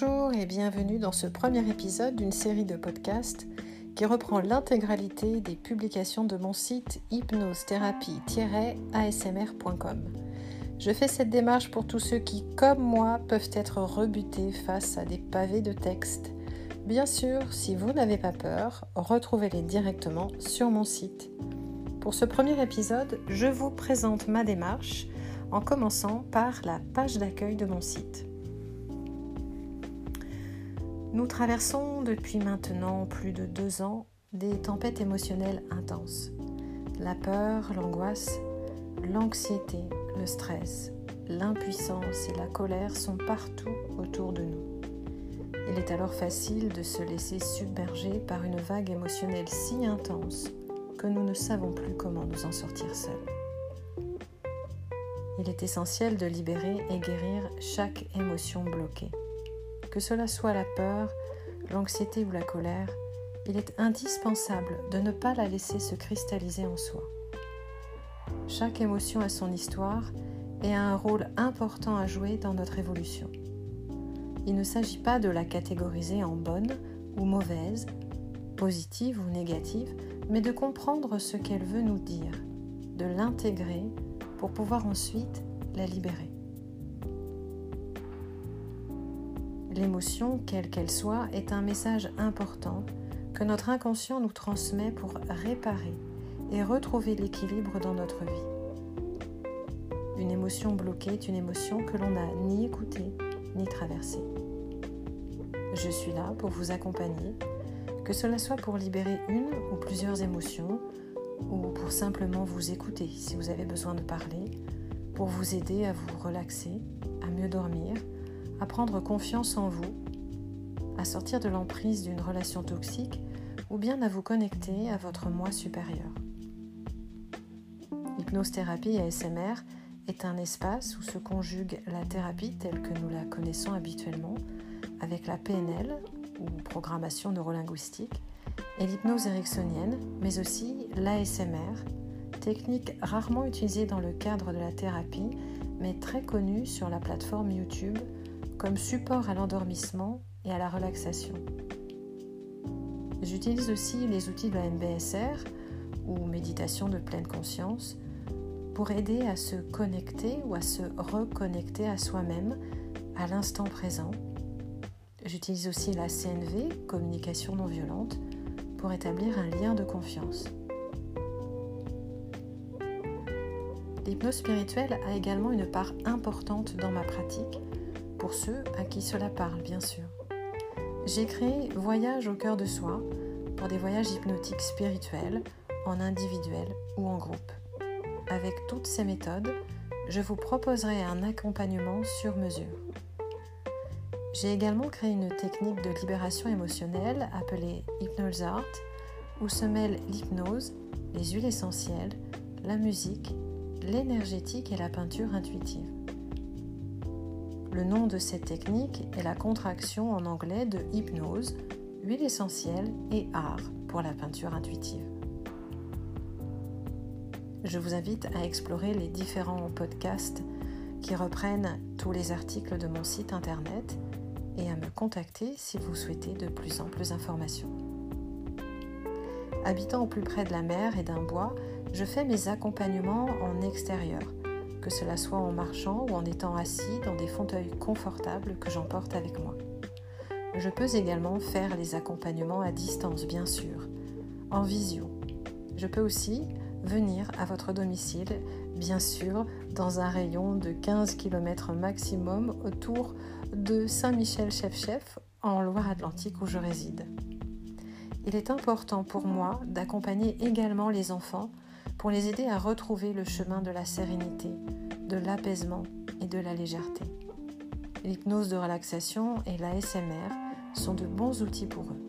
Bonjour et bienvenue dans ce premier épisode d'une série de podcasts qui reprend l'intégralité des publications de mon site hypnosethérapie-asmr.com. Je fais cette démarche pour tous ceux qui, comme moi, peuvent être rebutés face à des pavés de texte. Bien sûr, si vous n'avez pas peur, retrouvez-les directement sur mon site. Pour ce premier épisode, je vous présente ma démarche en commençant par la page d'accueil de mon site. Nous traversons depuis maintenant plus de deux ans des tempêtes émotionnelles intenses. La peur, l'angoisse, l'anxiété, le stress, l'impuissance et la colère sont partout autour de nous. Il est alors facile de se laisser submerger par une vague émotionnelle si intense que nous ne savons plus comment nous en sortir seuls. Il est essentiel de libérer et guérir chaque émotion bloquée. Que cela soit la peur, l'anxiété ou la colère, il est indispensable de ne pas la laisser se cristalliser en soi. Chaque émotion a son histoire et a un rôle important à jouer dans notre évolution. Il ne s'agit pas de la catégoriser en bonne ou mauvaise, positive ou négative, mais de comprendre ce qu'elle veut nous dire, de l'intégrer pour pouvoir ensuite la libérer. L'émotion, quelle qu'elle soit, est un message important que notre inconscient nous transmet pour réparer et retrouver l'équilibre dans notre vie. Une émotion bloquée est une émotion que l'on n'a ni écoutée ni traversée. Je suis là pour vous accompagner, que cela soit pour libérer une ou plusieurs émotions, ou pour simplement vous écouter si vous avez besoin de parler, pour vous aider à vous relaxer, à mieux dormir, à prendre confiance en vous, à sortir de l'emprise d'une relation toxique ou bien à vous connecter à votre moi supérieur. Hypnose thérapie ASMR est un espace où se conjugue la thérapie telle que nous la connaissons habituellement avec la PNL ou programmation neurolinguistique et l'hypnose ericksonienne, mais aussi l'ASMR, technique rarement utilisée dans le cadre de la thérapie, mais très connue sur la plateforme YouTube comme support à l'endormissement et à la relaxation. J'utilise aussi les outils de la MBSR ou méditation de pleine conscience pour aider à se connecter ou à se reconnecter à soi-même à l'instant présent. J'utilise aussi la CNV, communication non violente, pour établir un lien de confiance. L'hypnose spirituelle a également une part importante dans ma pratique pour ceux à qui cela parle, bien sûr. J'ai créé Voyage au cœur de soi pour des voyages hypnotiques spirituels, en individuel ou en groupe. Avec toutes ces méthodes, je vous proposerai un accompagnement sur mesure. J'ai également créé une technique de libération émotionnelle appelée Hypnose Art, où se mêlent l'hypnose, les huiles essentielles, la musique, l'énergétique et la peinture intuitive. Le nom de cette technique est la contraction en anglais de hypnose, huile essentielle et art pour la peinture intuitive. Je vous invite à explorer les différents podcasts qui reprennent tous les articles de mon site internet et à me contacter si vous souhaitez de plus amples informations. Habitant au plus près de la mer et d'un bois, je fais mes accompagnements en extérieur que cela soit en marchant ou en étant assis dans des fauteuils confortables que j'emporte avec moi. Je peux également faire les accompagnements à distance, bien sûr, en visio. Je peux aussi venir à votre domicile, bien sûr, dans un rayon de 15 km maximum autour de Saint-Michel-Chef-Chef en Loire-Atlantique où je réside. Il est important pour moi d'accompagner également les enfants pour les aider à retrouver le chemin de la sérénité, de l'apaisement et de la légèreté. L'hypnose de relaxation et la SMR sont de bons outils pour eux.